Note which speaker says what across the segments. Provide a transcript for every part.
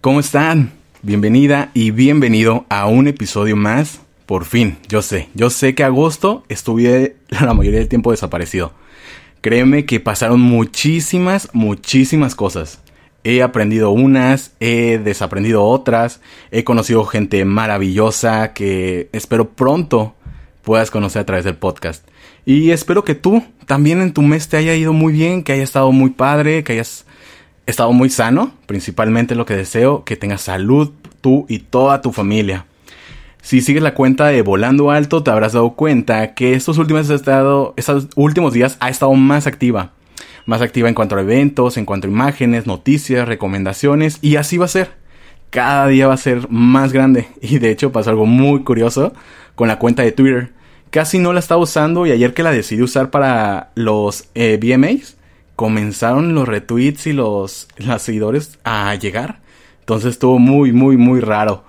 Speaker 1: ¿Cómo están? Bienvenida y bienvenido a un episodio más. Por fin, yo sé, yo sé que agosto estuve la mayoría del tiempo desaparecido. Créeme que pasaron muchísimas, muchísimas cosas. He aprendido unas, he desaprendido otras, he conocido gente maravillosa que espero pronto puedas conocer a través del podcast. Y espero que tú también en tu mes te haya ido muy bien, que haya estado muy padre, que hayas estado muy sano, principalmente lo que deseo, que tengas salud tú y toda tu familia. Si sigues la cuenta de Volando Alto, te habrás dado cuenta que estos últimos, estado, estos últimos días ha estado más activa. Más activa en cuanto a eventos, en cuanto a imágenes, noticias, recomendaciones, y así va a ser. Cada día va a ser más grande. Y de hecho pasó algo muy curioso con la cuenta de Twitter. Casi no la estaba usando y ayer que la decidí usar para los eh, VMAs, comenzaron los retweets y los, los seguidores a llegar. Entonces estuvo muy, muy, muy raro.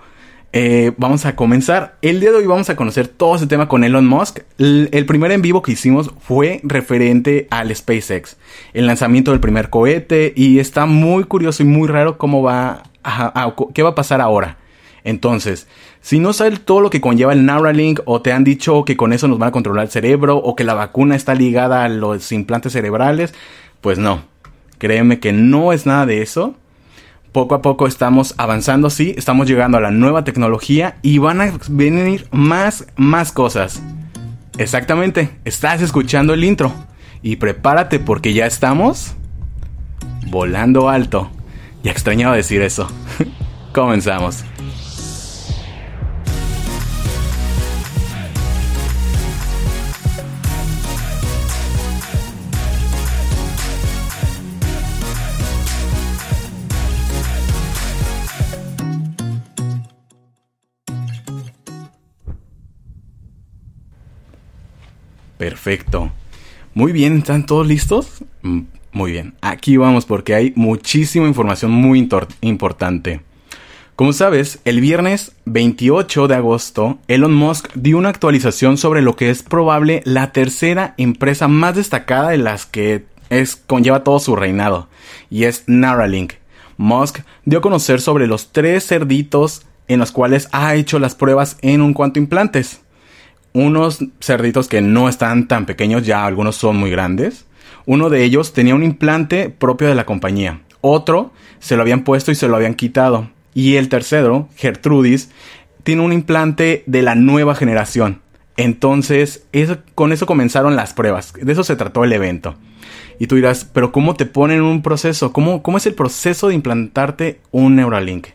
Speaker 1: Eh, vamos a comenzar. El día de hoy vamos a conocer todo ese tema con Elon Musk. El, primer en vivo que hicimos fue referente al SpaceX, el lanzamiento del primer cohete y está muy curioso y muy raro cómo va, a, qué va a pasar ahora. Entonces, si no sabes todo lo que conlleva el Neuralink o te han dicho que con eso nos van a controlar el cerebro o que la vacuna está ligada a los implantes cerebrales, pues no, créeme que no es nada de eso. Poco a poco estamos avanzando, sí, estamos llegando a la nueva tecnología y van a venir más, más cosas. Exactamente, estás escuchando el intro y prepárate porque ya estamos volando alto. Ya extrañaba decir eso. Comenzamos. Perfecto. Muy bien, ¿están todos listos? Mm, muy bien, aquí vamos porque hay muchísima información muy importante. Como sabes, el viernes 28 de agosto, Elon Musk dio una actualización sobre lo que es probable la tercera empresa más destacada de las que conlleva todo su reinado, y es Neuralink. Musk dio a conocer sobre los tres cerditos en los cuales ha hecho las pruebas en un cuanto implantes unos cerditos que no están tan pequeños, ya algunos son muy grandes. Uno de ellos tenía un implante propio de la compañía. Otro se lo habían puesto y se lo habían quitado. Y el tercero, Gertrudis, tiene un implante de la nueva generación. Entonces, con eso comenzaron las pruebas. De eso se trató el evento. Y tú dirás, pero ¿cómo te ponen un proceso? ¿Cómo, cómo es el proceso de implantarte un Neuralink?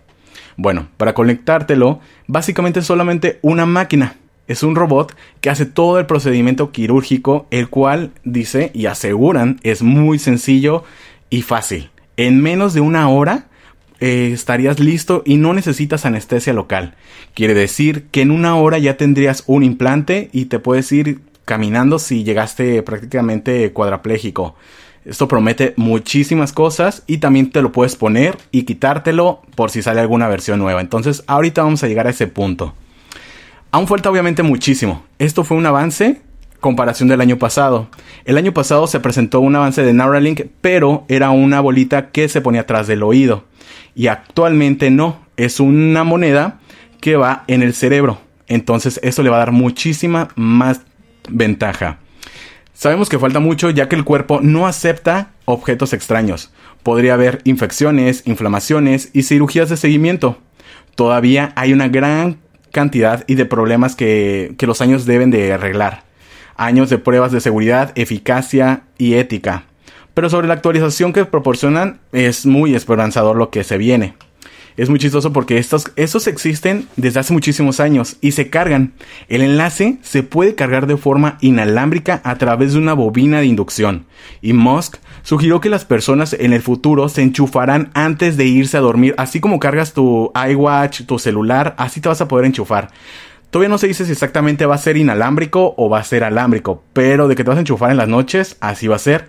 Speaker 1: Bueno, para conectártelo, básicamente es solamente una máquina es un robot que hace todo el procedimiento quirúrgico, el cual dice y aseguran es muy sencillo y fácil. En menos de una hora eh, estarías listo y no necesitas anestesia local. Quiere decir que en una hora ya tendrías un implante y te puedes ir caminando si llegaste prácticamente cuadraplégico. Esto promete muchísimas cosas y también te lo puedes poner y quitártelo por si sale alguna versión nueva. Entonces ahorita vamos a llegar a ese punto. Aún falta obviamente muchísimo. Esto fue un avance comparación del año pasado. El año pasado se presentó un avance de Neuralink, pero era una bolita que se ponía atrás del oído. Y actualmente no, es una moneda que va en el cerebro. Entonces esto le va a dar muchísima más ventaja. Sabemos que falta mucho ya que el cuerpo no acepta objetos extraños. Podría haber infecciones, inflamaciones y cirugías de seguimiento. Todavía hay una gran cantidad y de problemas que, que los años deben de arreglar. Años de pruebas de seguridad, eficacia y ética. Pero sobre la actualización que proporcionan es muy esperanzador lo que se viene es muy chistoso porque estos, estos existen desde hace muchísimos años y se cargan. El enlace se puede cargar de forma inalámbrica a través de una bobina de inducción. Y Musk sugirió que las personas en el futuro se enchufarán antes de irse a dormir. Así como cargas tu iWatch, tu celular, así te vas a poder enchufar. Todavía no se dice si exactamente va a ser inalámbrico o va a ser alámbrico, pero de que te vas a enchufar en las noches, así va a ser.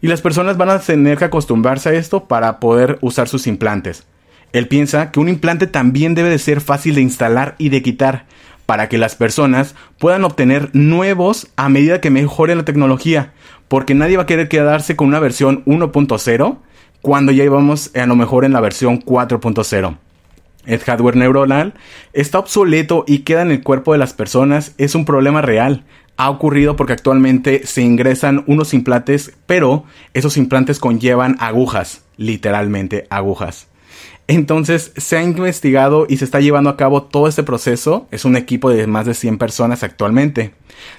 Speaker 1: Y las personas van a tener que acostumbrarse a esto para poder usar sus implantes. Él piensa que un implante también debe de ser fácil de instalar y de quitar para que las personas puedan obtener nuevos a medida que mejore la tecnología, porque nadie va a querer quedarse con una versión 1.0 cuando ya íbamos a lo mejor en la versión 4.0. el hardware neuronal, está obsoleto y queda en el cuerpo de las personas es un problema real. Ha ocurrido porque actualmente se ingresan unos implantes, pero esos implantes conllevan agujas, literalmente agujas. Entonces se ha investigado y se está llevando a cabo todo este proceso. Es un equipo de más de 100 personas actualmente.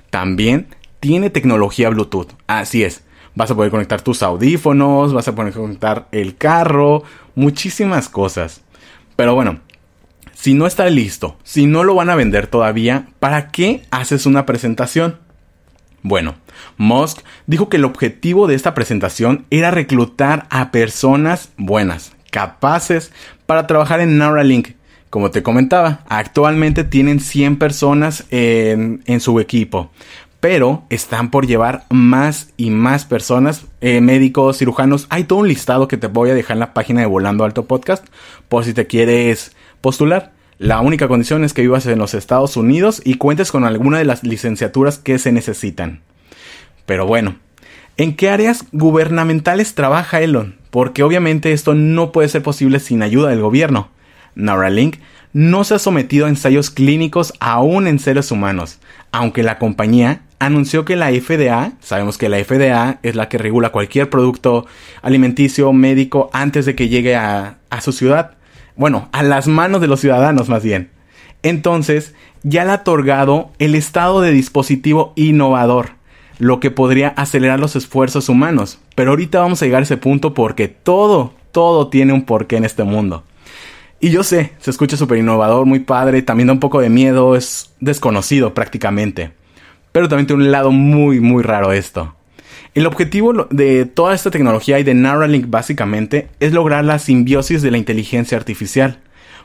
Speaker 1: También tiene tecnología Bluetooth. Así es. Vas a poder conectar tus audífonos, vas a poder conectar el carro, muchísimas cosas. Pero bueno, si no está listo, si no lo van a vender todavía, ¿para qué haces una presentación? Bueno, Musk dijo que el objetivo de esta presentación era reclutar a personas buenas, capaces para trabajar en Neuralink. Como te comentaba, actualmente tienen 100 personas en, su equipo, pero están por llevar más y más personas, eh, médicos, cirujanos. Hay todo un listado que te voy a dejar en la página de Volando Alto Podcast por si te quieres postular. La única condición es que vivas en los Estados Unidos y cuentes con alguna de las licenciaturas que se necesitan. Pero bueno, ¿en qué áreas gubernamentales trabaja Elon? porque obviamente esto no puede ser posible sin ayuda del gobierno. Neuralink no se ha sometido a ensayos clínicos aún en seres humanos, aunque la compañía anunció que la FDA, sabemos que la FDA es la que regula cualquier producto alimenticio médico antes de que llegue a, su ciudad, bueno, a las manos de los ciudadanos más bien. Entonces, ya le ha otorgado el estado de dispositivo innovador, lo que podría acelerar los esfuerzos humanos. Pero ahorita vamos a llegar a ese punto porque todo, todo tiene un porqué en este mundo. Y yo sé, se escucha súper innovador, muy padre, también da un poco de miedo, es desconocido prácticamente. Pero también tiene un lado muy, muy raro esto. El objetivo de toda esta tecnología y de Neuralink básicamente es lograr la simbiosis de la inteligencia artificial.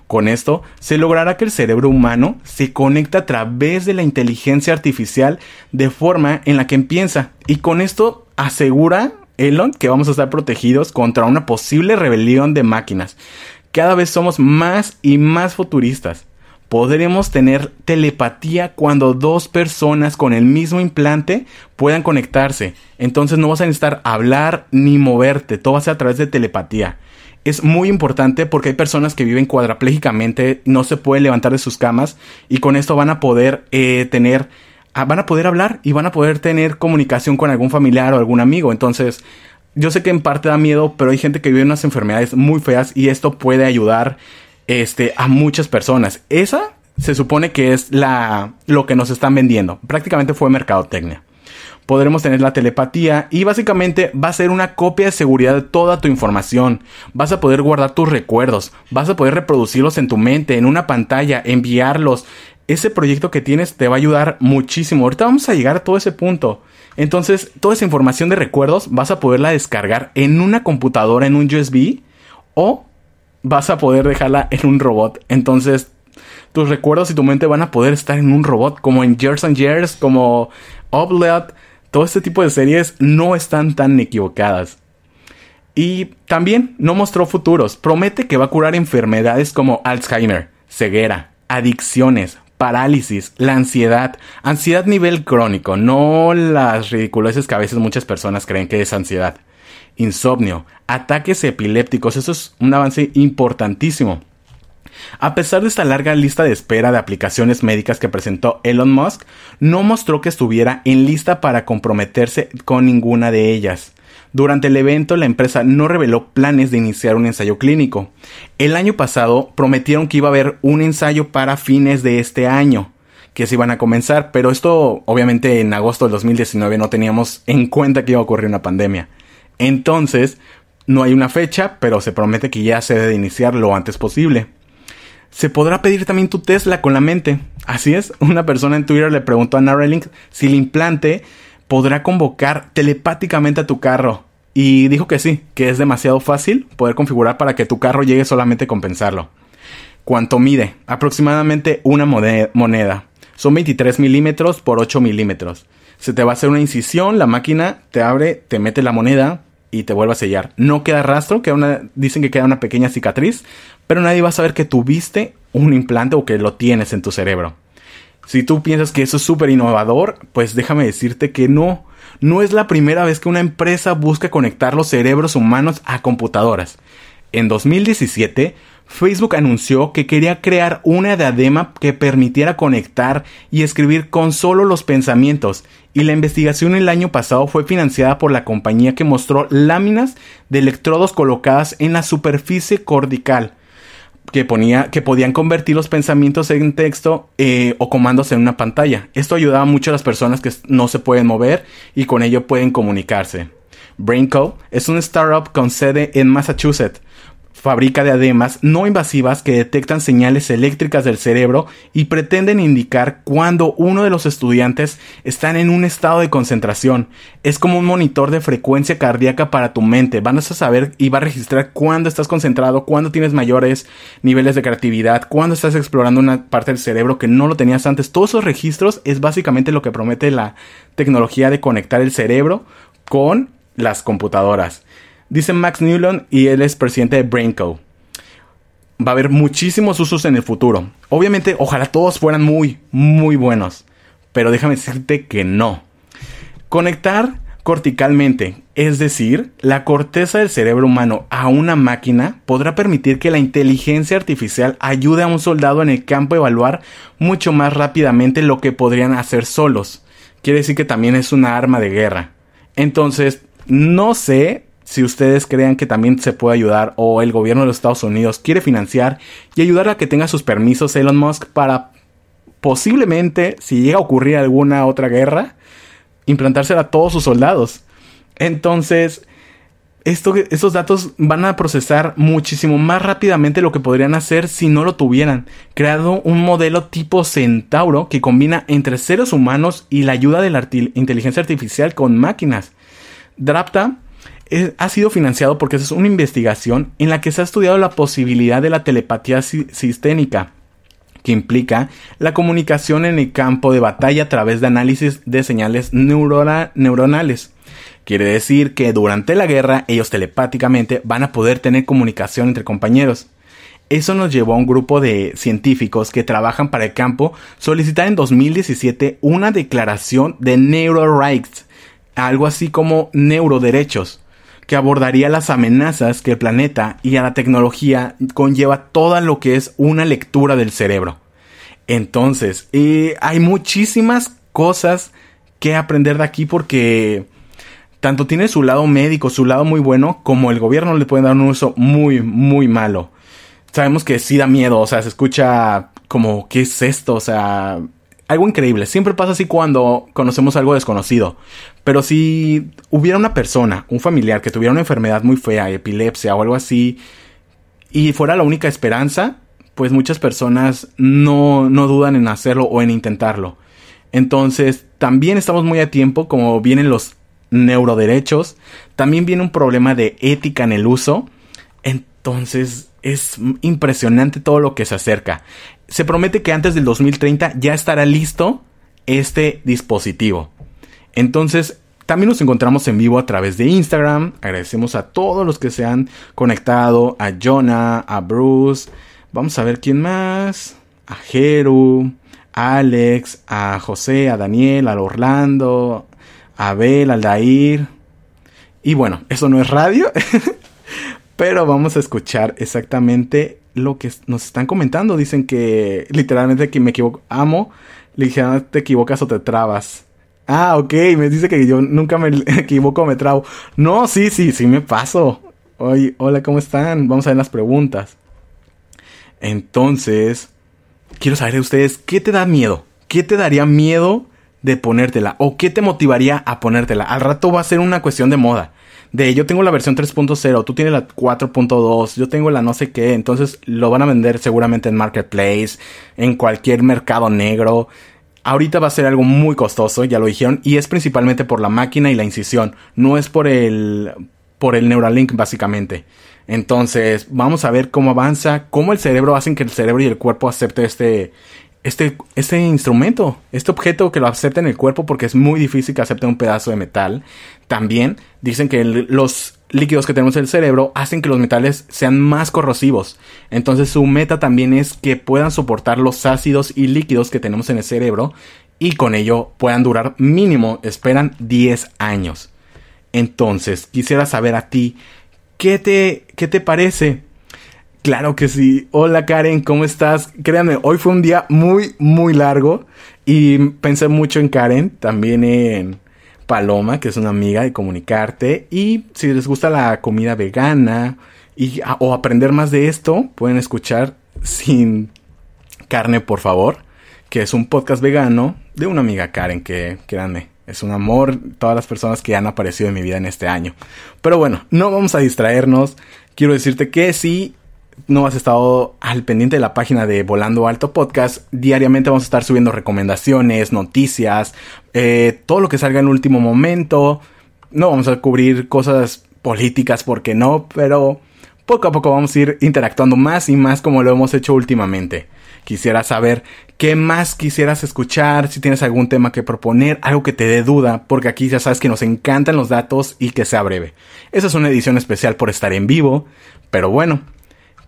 Speaker 1: Con esto se logrará que el cerebro humano se conecte a través de la inteligencia artificial de forma en la que piensa. Y con esto asegura Elon que vamos a estar protegidos contra una posible rebelión de máquinas. Cada vez somos más y más futuristas. Podremos tener telepatía cuando dos personas con el mismo implante puedan conectarse. Entonces no vas a necesitar hablar ni moverte, todo va a ser a través de telepatía es muy importante porque hay personas que viven cuadraplégicamente, no se pueden levantar de sus camas y con esto van a poder eh, tener, ah, van a poder hablar y van a poder tener comunicación con algún familiar o algún amigo. Entonces, yo sé que en parte da miedo, pero hay gente que vive unas enfermedades muy feas y esto puede ayudar este, a muchas personas. Esa se supone que es la, lo que nos están vendiendo. Prácticamente fue mercadotecnia podremos tener la telepatía y básicamente va a ser una copia de seguridad de toda tu información. Vas a poder guardar tus recuerdos, vas a poder reproducirlos en tu mente, en una pantalla, enviarlos. Ese proyecto que tienes te va a ayudar muchísimo. Ahorita vamos a llegar a todo ese punto. Entonces, toda esa información de recuerdos vas a poderla descargar en una computadora, en un USB, o vas a poder dejarla en un robot. Entonces, tus recuerdos y tu mente van a poder estar en un robot, como en Years and Years, como Oblet, todo este tipo de series no están tan equivocadas. Y también no mostró futuros. Promete que va a curar enfermedades como Alzheimer, ceguera, adicciones, parálisis, la ansiedad, ansiedad nivel crónico, no las ridiculeces que a veces muchas personas creen que es ansiedad. Insomnio, ataques epilépticos, eso es un avance importantísimo. A pesar de esta larga lista de espera de aplicaciones médicas que presentó Elon Musk, no mostró que estuviera en lista para comprometerse con ninguna de ellas. Durante el evento, la empresa no reveló planes de iniciar un ensayo clínico. El año pasado prometieron que iba a haber un ensayo para fines de este año, que se iban a comenzar, pero esto obviamente en agosto del 2019 no teníamos en cuenta que iba a ocurrir una pandemia. Entonces, no hay una fecha, pero se promete que ya se debe iniciar lo antes posible se podrá pedir también tu Tesla con la mente. Así es, una persona en Twitter le preguntó a Neuralink si el implante podrá convocar telepáticamente a tu carro. Y dijo que sí, que es demasiado fácil poder configurar para que tu carro llegue solamente con pensarlo. ¿Cuánto mide? Aproximadamente una moneda. Son 23 milímetros por 8 milímetros. Se te va a hacer una incisión, la máquina te abre, te mete la moneda y te vuelve a sellar. No queda rastro, una, dicen que queda una pequeña cicatriz, pero nadie va a saber que tuviste un implante o que lo tienes en tu cerebro. Si tú piensas que eso es súper innovador, pues déjame decirte que no. No es la primera vez que una empresa busca conectar los cerebros humanos a computadoras. en 2017, Facebook anunció que quería crear una diadema que permitiera conectar y escribir con solo los pensamientos, y la investigación el año pasado fue financiada por la compañía que mostró láminas de electrodos colocadas en la superficie cortical que, ponía, que podían convertir los pensamientos en texto eh, o comandos en una pantalla. Esto ayudaba mucho a las personas que no se pueden mover y con ello pueden comunicarse. BrainCo es un startup con sede en Massachusetts fabrica diademas no invasivas que detectan señales eléctricas del cerebro y pretenden indicar cuando uno de los estudiantes está en un estado de concentración. Es como un monitor de frecuencia cardíaca para tu mente. Van a saber y va a registrar cuándo estás concentrado, cuándo tienes mayores niveles de creatividad, cuándo estás explorando una parte del cerebro que no lo tenías antes. Todos esos registros es básicamente lo que promete la tecnología de conectar el cerebro con las computadoras. Dice Max Newland y él es presidente de BrainCo. Va a haber muchísimos usos en el futuro. Obviamente, ojalá todos fueran muy, muy buenos. Pero déjame decirte que no. Conectar corticalmente, es decir, la corteza del cerebro humano a una máquina, podrá permitir que la inteligencia artificial ayude a un soldado en el campo a evaluar mucho más rápidamente lo que podrían hacer solos. Quiere decir que también es una arma de guerra. Entonces, no sé si ustedes crean que también se puede ayudar o el gobierno de los Estados Unidos quiere financiar y ayudar a que tenga sus permisos Elon Musk para posiblemente, si llega a ocurrir alguna otra guerra, implantársela a todos sus soldados. Entonces, esto, estos datos van a procesar muchísimo más rápidamente lo que podrían hacer si no lo tuvieran, creado un modelo tipo Centauro que combina entre seres humanos y la ayuda de la inteligencia artificial con máquinas. Drapta ha sido financiado porque es una investigación en la que se ha estudiado la posibilidad de la telepatía sistémica, que implica la comunicación en el campo de batalla a través de análisis de señales neuronales. Quiere decir que durante la guerra ellos telepáticamente van a poder tener comunicación entre compañeros. Eso nos llevó a un grupo de científicos que trabajan para el campo solicitar en 2017 una declaración de neurorights, algo así como neuroderechos, que abordaría las amenazas que el planeta y a la tecnología conlleva todo lo que es una lectura del cerebro. Entonces, eh, hay muchísimas cosas que aprender de aquí porque tanto tiene su lado médico, su lado muy bueno, como el gobierno le puede dar un uso muy, muy malo. Sabemos que sí da miedo, o sea, se escucha como, ¿qué es esto? O sea, algo increíble. Siempre pasa así cuando conocemos algo desconocido. Pero si hubiera una persona, un familiar que tuviera una enfermedad muy fea, epilepsia o algo así, y fuera la única esperanza, pues muchas personas no, no dudan en hacerlo o en intentarlo. Entonces, también estamos muy a tiempo, como vienen los neuroderechos, también viene un problema de ética en el uso. Entonces, es impresionante todo lo que se acerca se promete que antes del 2030 ya estará listo este dispositivo. Entonces, también nos encontramos en vivo a través de Instagram. Agradecemos a todos los que se han conectado, a Jonah, a Bruce. Vamos a ver quién más. A Jeru, a Alex, a José, a Daniel, a Orlando, a Abel, a Dair. Y bueno, eso no es radio, pero vamos a escuchar exactamente lo que nos están comentando. Dicen que literalmente que me equivoco. Amo. Le dije, ah, te equivocas o te trabas. Ah, ok. Me dice que yo nunca me equivoco o me trabo. No, sí, sí, sí me paso. Hola, ¿cómo están? Vamos a ver las preguntas. Entonces, quiero saber de ustedes, ¿qué te da miedo? ¿Qué te daría miedo de ponértela? ¿O qué te motivaría a ponértela? Al rato va a ser una cuestión de moda de yo tengo la versión 3.0, tú tienes la 4.2, yo tengo la no sé qué, entonces lo van a vender seguramente en Marketplace, en cualquier mercado negro. Ahorita va a ser algo muy costoso, ya lo dijeron, y es principalmente por la máquina y la incisión, no es por el por el Neuralink básicamente. Entonces, vamos a ver cómo avanza, cómo el cerebro hacen que el cerebro y el cuerpo acepte este este, este instrumento, este objeto que lo acepte en el cuerpo porque es muy difícil que acepte un pedazo de metal. También dicen que los líquidos que tenemos en el cerebro hacen que los metales sean más corrosivos. Entonces su meta también es que puedan soportar los ácidos y líquidos que tenemos en el cerebro y con ello puedan durar mínimo, esperan 10 años. Entonces, quisiera saber a ti, ¿qué te, qué te parece? Claro que sí. Hola Karen, ¿cómo estás? Créanme, hoy fue un día muy, muy largo y pensé mucho en Karen, también en Paloma, que es una amiga de comunicarte. Y si les gusta la comida vegana y, o aprender más de esto, pueden escuchar Sin Carne, por favor, que es un podcast vegano de una amiga Karen, que créanme, es un amor todas las personas que han aparecido en mi vida en este año. Pero bueno, no vamos a distraernos. Quiero decirte que sí no has estado al pendiente de la página de Volando Alto Podcast, diariamente vamos a estar subiendo recomendaciones, noticias, eh, todo lo que salga en último momento. No vamos a cubrir cosas políticas porque no, pero poco a poco vamos a ir interactuando más y más como lo hemos hecho últimamente. Quisiera saber qué más quisieras escuchar, si tienes algún tema que proponer, algo que te dé duda, porque aquí ya sabes que nos encantan los datos y que sea breve. Esa es una edición especial por estar en vivo, pero bueno,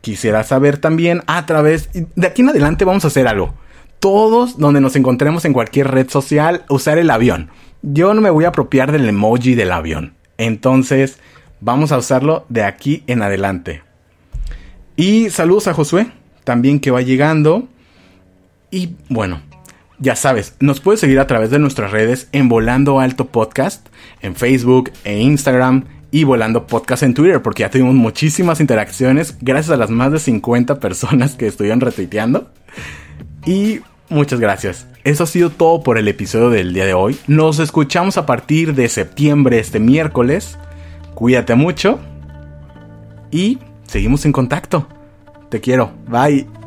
Speaker 1: Quisiera saber también a través... De aquí en adelante vamos a hacer algo. Todos donde nos encontremos en cualquier red social, usar el avión. Yo no me voy a apropiar del emoji del avión. Entonces, vamos a usarlo de aquí en adelante. Y saludos a Josué, también que va llegando. Y bueno, ya sabes, nos puedes seguir a través de nuestras redes en Volando Alto Podcast, en Facebook e Instagram y Volando Podcast en Twitter, porque ya tuvimos muchísimas interacciones gracias a las más de 50 personas que estuvieron retuiteando. Y muchas gracias. Eso ha sido todo por el episodio del día de hoy. Nos escuchamos a partir de septiembre, este miércoles. Cuídate mucho y seguimos en contacto. Te quiero. Bye.